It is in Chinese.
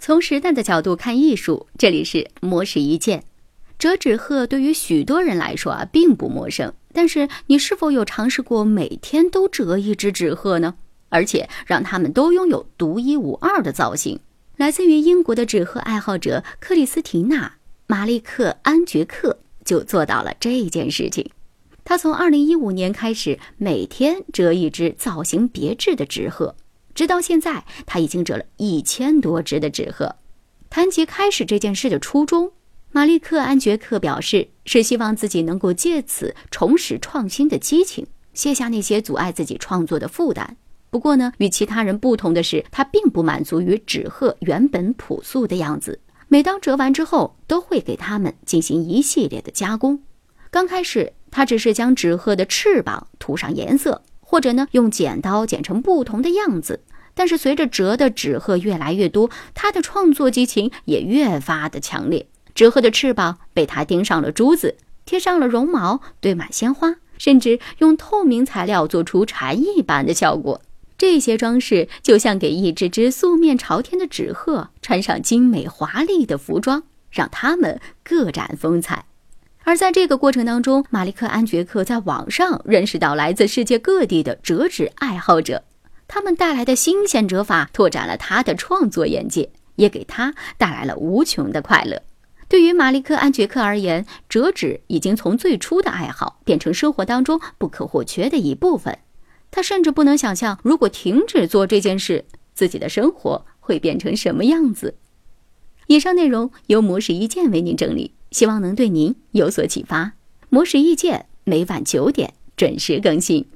从时代的角度看艺术，这里是魔石一见。折纸鹤对于许多人来说啊，并不陌生。但是，你是否有尝试过每天都折一只纸鹤呢？而且让它们都拥有独一无二的造型。来自于英国的纸鹤爱好者克里斯提娜·马利克·安觉克就做到了这件事情。他从2015年开始，每天折一只造型别致的纸鹤。直到现在，他已经折了一千多只的纸鹤。谈及开始这件事的初衷，马利克·安杰克表示，是希望自己能够借此重拾创新的激情，卸下那些阻碍自己创作的负担。不过呢，与其他人不同的是，他并不满足于纸鹤原本朴素的样子。每当折完之后，都会给它们进行一系列的加工。刚开始，他只是将纸鹤的翅膀涂上颜色。或者呢，用剪刀剪成不同的样子。但是随着折的纸鹤越来越多，他的创作激情也越发的强烈。纸鹤的翅膀被他钉上了珠子，贴上了绒毛，堆满鲜花，甚至用透明材料做出蝉翼般的效果。这些装饰就像给一只只素面朝天的纸鹤穿上精美华丽的服装，让它们各展风采。而在这个过程当中，马利克·安杰克在网上认识到来自世界各地的折纸爱好者，他们带来的新鲜折法拓展了他的创作眼界，也给他带来了无穷的快乐。对于马利克·安杰克而言，折纸已经从最初的爱好变成生活当中不可或缺的一部分。他甚至不能想象，如果停止做这件事，自己的生活会变成什么样子。以上内容由模式一键为您整理。希望能对您有所启发。魔石意见每晚九点准时更新。